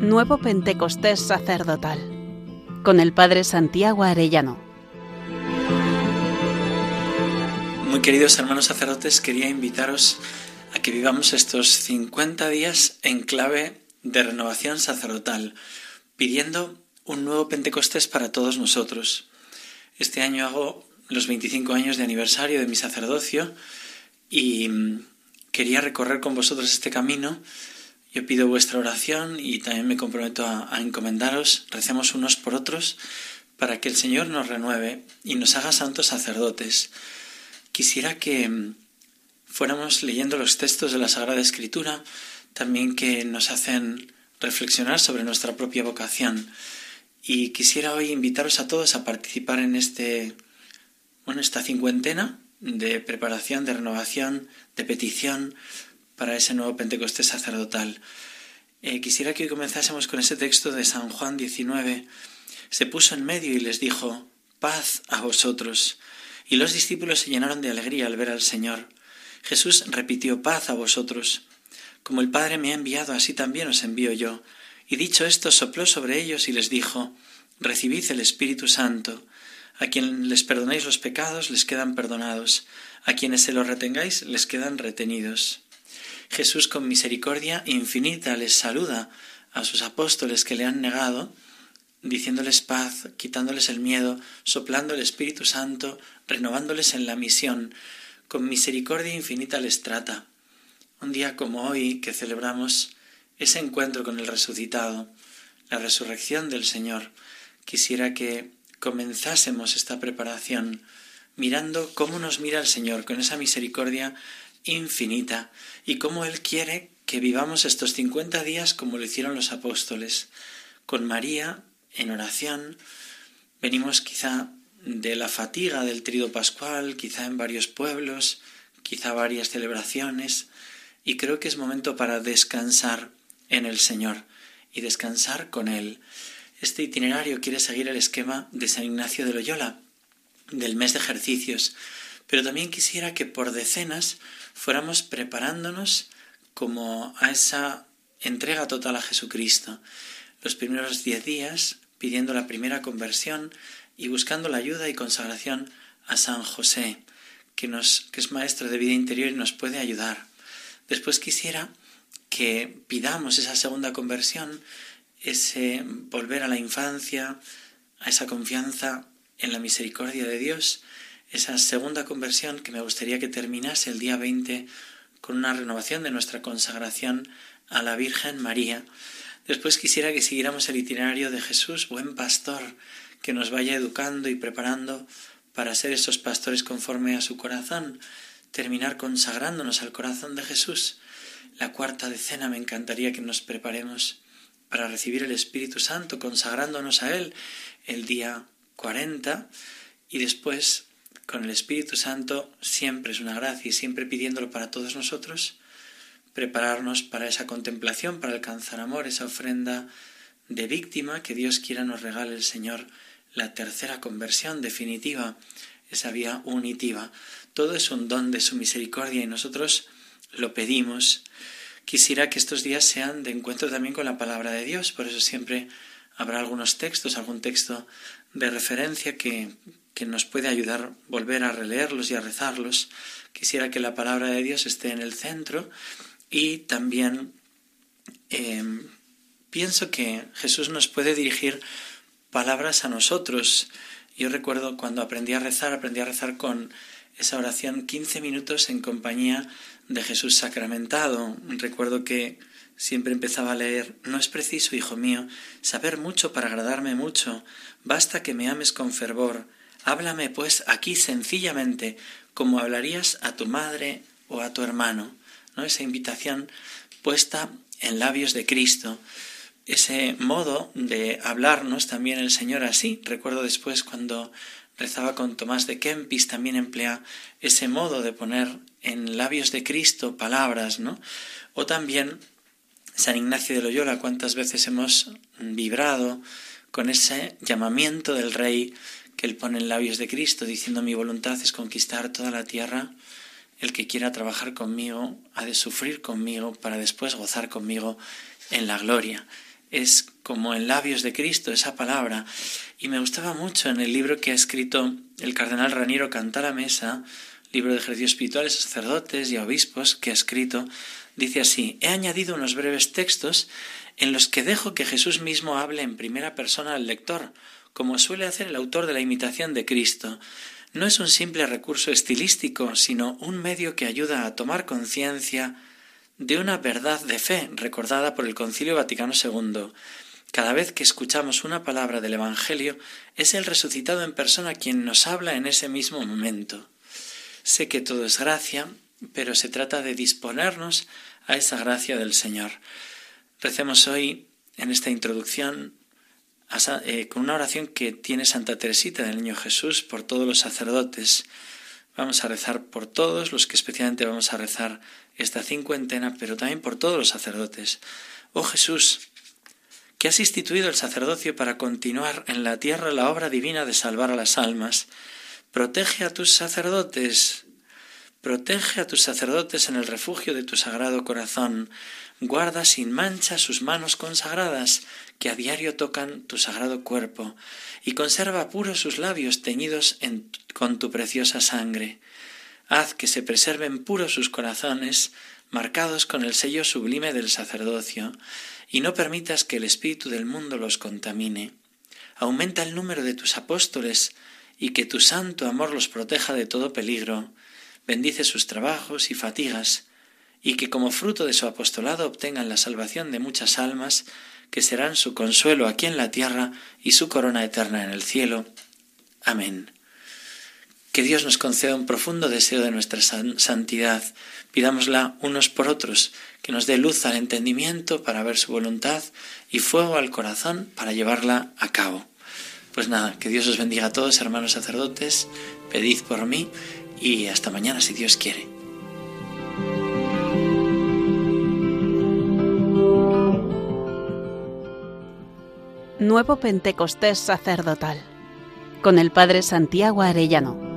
Nuevo Pentecostés Sacerdotal con el Padre Santiago Arellano. Muy queridos hermanos sacerdotes, quería invitaros a que vivamos estos 50 días en clave de renovación sacerdotal, pidiendo un nuevo Pentecostés para todos nosotros. Este año hago los 25 años de aniversario de mi sacerdocio y mm, quería recorrer con vosotros este camino. Yo pido vuestra oración y también me comprometo a, encomendaros, recemos unos por otros para que el Señor nos renueve y nos haga santos sacerdotes. Quisiera que mm, fuéramos leyendo los textos de la Sagrada Escritura, también que nos hacen reflexionar sobre nuestra propia vocación. Y quisiera hoy invitaros a todos a participar en este, bueno, esta cincuentena de preparación, de renovación, de petición para ese nuevo Pentecostés sacerdotal. Eh, quisiera que comenzásemos con ese texto de San Juan 19. Se puso en medio y les dijo, paz a vosotros. Y los discípulos se llenaron de alegría al ver al Señor. Jesús repitió, paz a vosotros. Como el Padre me ha enviado, así también os envío yo. Y dicho esto, sopló sobre ellos y les dijo, Recibid el Espíritu Santo. A quien les perdonéis los pecados, les quedan perdonados. A quienes se los retengáis, les quedan retenidos. Jesús con misericordia infinita les saluda a sus apóstoles que le han negado, diciéndoles paz, quitándoles el miedo, soplando el Espíritu Santo, renovándoles en la misión. Con misericordia infinita les trata. Un día como hoy, que celebramos ese encuentro con el resucitado, la resurrección del Señor, quisiera que comenzásemos esta preparación mirando cómo nos mira el Señor con esa misericordia infinita y cómo Él quiere que vivamos estos 50 días como lo hicieron los apóstoles, con María en oración. Venimos quizá de la fatiga del trido pascual, quizá en varios pueblos, quizá varias celebraciones, y creo que es momento para descansar en el Señor y descansar con Él. Este itinerario quiere seguir el esquema de San Ignacio de Loyola, del mes de ejercicios, pero también quisiera que por decenas fuéramos preparándonos como a esa entrega total a Jesucristo. Los primeros diez días pidiendo la primera conversión y buscando la ayuda y consagración a San José, que, nos, que es maestro de vida interior y nos puede ayudar. Después quisiera que pidamos esa segunda conversión, ese volver a la infancia, a esa confianza en la misericordia de Dios, esa segunda conversión que me gustaría que terminase el día 20 con una renovación de nuestra consagración a la Virgen María. Después quisiera que siguiéramos el itinerario de Jesús, buen pastor, que nos vaya educando y preparando para ser esos pastores conforme a su corazón, terminar consagrándonos al corazón de Jesús. La cuarta decena me encantaría que nos preparemos para recibir el Espíritu Santo, consagrándonos a Él el día 40 y después con el Espíritu Santo siempre es una gracia y siempre pidiéndolo para todos nosotros, prepararnos para esa contemplación, para alcanzar amor, esa ofrenda de víctima que Dios quiera nos regale el Señor, la tercera conversión definitiva, esa vía unitiva. Todo es un don de su misericordia y nosotros lo pedimos. Quisiera que estos días sean de encuentro también con la palabra de Dios, por eso siempre habrá algunos textos, algún texto de referencia que, que nos puede ayudar volver a releerlos y a rezarlos. Quisiera que la palabra de Dios esté en el centro y también eh, pienso que Jesús nos puede dirigir palabras a nosotros. Yo recuerdo cuando aprendí a rezar, aprendí a rezar con esa oración 15 minutos en compañía de Jesús sacramentado. Recuerdo que siempre empezaba a leer, no es preciso, hijo mío, saber mucho para agradarme mucho, basta que me ames con fervor. Háblame, pues, aquí sencillamente, como hablarías a tu madre o a tu hermano. ¿no? Esa invitación puesta en labios de Cristo. Ese modo de hablarnos también el Señor así. Recuerdo después cuando rezaba con Tomás de Kempis, también emplea ese modo de poner en labios de Cristo palabras, ¿no? O también San Ignacio de Loyola, cuántas veces hemos vibrado con ese llamamiento del Rey que él pone en labios de Cristo, diciendo mi voluntad es conquistar toda la tierra, el que quiera trabajar conmigo ha de sufrir conmigo para después gozar conmigo en la gloria. es como en labios de Cristo esa palabra. Y me gustaba mucho en el libro que ha escrito el cardenal Raniero Canta la Mesa, libro de ejercicios espirituales sacerdotes y obispos que ha escrito, dice así, he añadido unos breves textos en los que dejo que Jesús mismo hable en primera persona al lector, como suele hacer el autor de la imitación de Cristo. No es un simple recurso estilístico, sino un medio que ayuda a tomar conciencia de una verdad de fe recordada por el Concilio Vaticano II. Cada vez que escuchamos una palabra del Evangelio, es el resucitado en persona quien nos habla en ese mismo momento. Sé que todo es gracia, pero se trata de disponernos a esa gracia del Señor. Recemos hoy en esta introducción eh, con una oración que tiene Santa Teresita del Niño Jesús por todos los sacerdotes. Vamos a rezar por todos los que especialmente vamos a rezar esta cincuentena, pero también por todos los sacerdotes. Oh Jesús, que has instituido el sacerdocio para continuar en la tierra la obra divina de salvar a las almas, protege a tus sacerdotes, protege a tus sacerdotes en el refugio de tu sagrado corazón, guarda sin mancha sus manos consagradas, que a diario tocan tu sagrado cuerpo, y conserva puros sus labios teñidos con tu preciosa sangre. Haz que se preserven puros sus corazones, marcados con el sello sublime del sacerdocio, y no permitas que el espíritu del mundo los contamine. Aumenta el número de tus apóstoles, y que tu santo amor los proteja de todo peligro. Bendice sus trabajos y fatigas, y que como fruto de su apostolado obtengan la salvación de muchas almas, que serán su consuelo aquí en la tierra y su corona eterna en el cielo. Amén. Que Dios nos conceda un profundo deseo de nuestra santidad. Pidámosla unos por otros, que nos dé luz al entendimiento para ver su voluntad y fuego al corazón para llevarla a cabo. Pues nada, que Dios os bendiga a todos, hermanos sacerdotes, pedid por mí y hasta mañana si Dios quiere. Nuevo Pentecostés sacerdotal con el Padre Santiago Arellano.